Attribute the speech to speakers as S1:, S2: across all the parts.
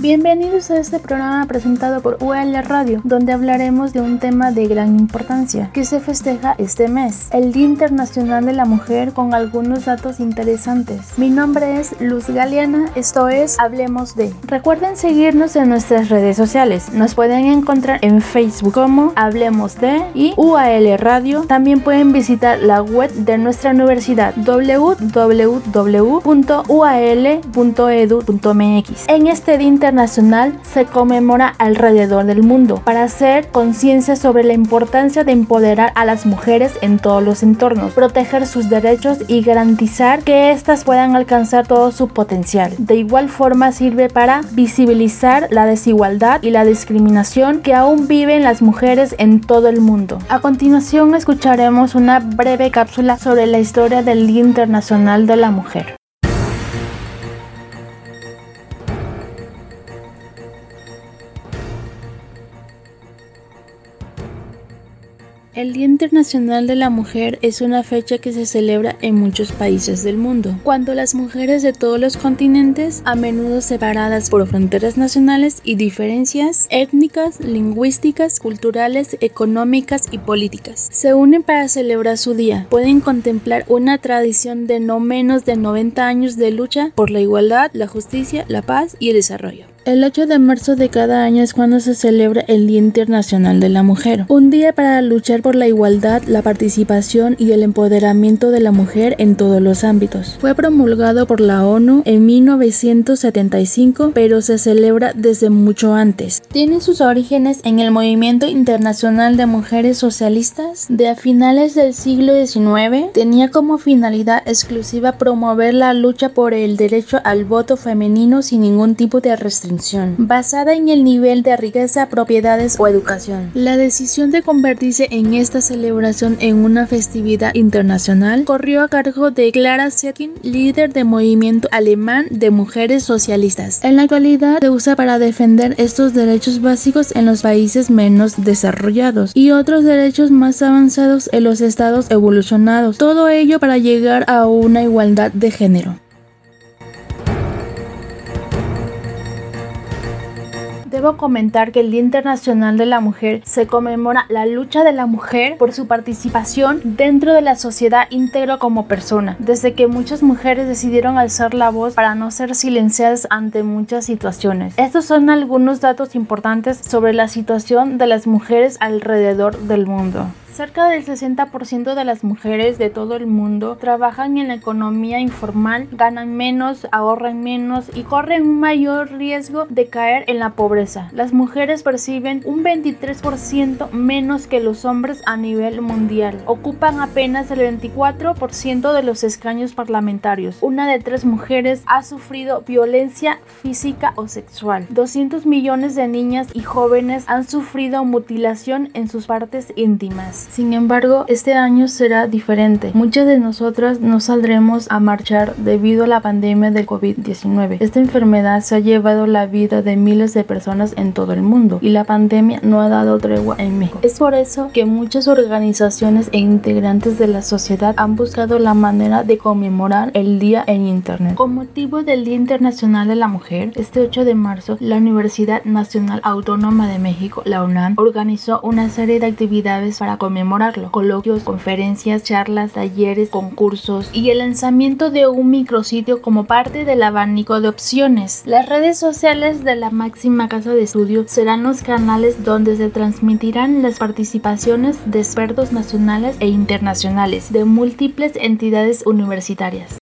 S1: Bienvenidos a este programa presentado por UL Radio, donde hablaremos de un tema de gran importancia que se festeja este mes, el Día Internacional de la Mujer con algunos datos interesantes. Mi nombre es Luz Galeana, esto es Hablemos de. Recuerden seguirnos en nuestras redes sociales, nos pueden encontrar en Facebook como Hablemos de y UAL Radio. También pueden visitar la web de nuestra universidad www.ual.edu.mx. En este Día Internacional se conmemora alrededor del mundo para hacer conciencia sobre la importancia de empoderar a las mujeres en todos los entornos, proteger sus derechos y garantizar que éstas puedan alcanzar todo su potencial. De igual forma sirve para visibilizar la desigualdad y la discriminación que aún viven las mujeres en todo el mundo. A continuación escucharemos una breve cápsula sobre la historia del Día Internacional de la Mujer. El Día Internacional de la Mujer es una fecha que se celebra en muchos países del mundo, cuando las mujeres de todos los continentes, a menudo separadas por fronteras nacionales y diferencias étnicas, lingüísticas, culturales, económicas y políticas, se unen para celebrar su día. Pueden contemplar una tradición de no menos de 90 años de lucha por la igualdad, la justicia, la paz y el desarrollo. El 8 de marzo de cada año es cuando se celebra el Día Internacional de la Mujer, un día para luchar por la igualdad, la participación y el empoderamiento de la mujer en todos los ámbitos. Fue promulgado por la ONU en 1975, pero se celebra desde mucho antes. Tiene sus orígenes en el Movimiento Internacional de Mujeres Socialistas de a finales del siglo XIX. Tenía como finalidad exclusiva promover la lucha por el derecho al voto femenino sin ningún tipo de restricción basada en el nivel de riqueza, propiedades o educación. La decisión de convertirse en esta celebración en una festividad internacional corrió a cargo de Clara Zetkin, líder del movimiento alemán de mujeres socialistas. En la actualidad se usa para defender estos derechos básicos en los países menos desarrollados y otros derechos más avanzados en los estados evolucionados. Todo ello para llegar a una igualdad de género. Debo comentar que el Día Internacional de la Mujer se conmemora la lucha de la mujer por su participación dentro de la sociedad íntegra como persona, desde que muchas mujeres decidieron alzar la voz para no ser silenciadas ante muchas situaciones. Estos son algunos datos importantes sobre la situación de las mujeres alrededor del mundo. Cerca del 60% de las mujeres de todo el mundo trabajan en la economía informal, ganan menos, ahorran menos y corren un mayor riesgo de caer en la pobreza. Las mujeres perciben un 23% menos que los hombres a nivel mundial. Ocupan apenas el 24% de los escaños parlamentarios. Una de tres mujeres ha sufrido violencia física o sexual. 200 millones de niñas y jóvenes han sufrido mutilación en sus partes íntimas. Sin embargo, este año será diferente. Muchas de nosotras no saldremos a marchar debido a la pandemia del COVID-19. Esta enfermedad se ha llevado la vida de miles de personas en todo el mundo y la pandemia no ha dado tregua en México. Es por eso que muchas organizaciones e integrantes de la sociedad han buscado la manera de conmemorar el día en Internet. Con motivo del Día Internacional de la Mujer, este 8 de marzo, la Universidad Nacional Autónoma de México, la UNAM, organizó una serie de actividades para conmemorar conmemorarlo. Coloquios, conferencias, charlas, talleres, concursos y el lanzamiento de un micrositio como parte del abanico de opciones. Las redes sociales de la máxima casa de estudio serán los canales donde se transmitirán las participaciones de expertos nacionales e internacionales de múltiples entidades universitarias.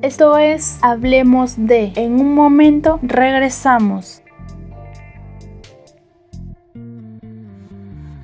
S1: Esto es Hablemos de. En un momento regresamos.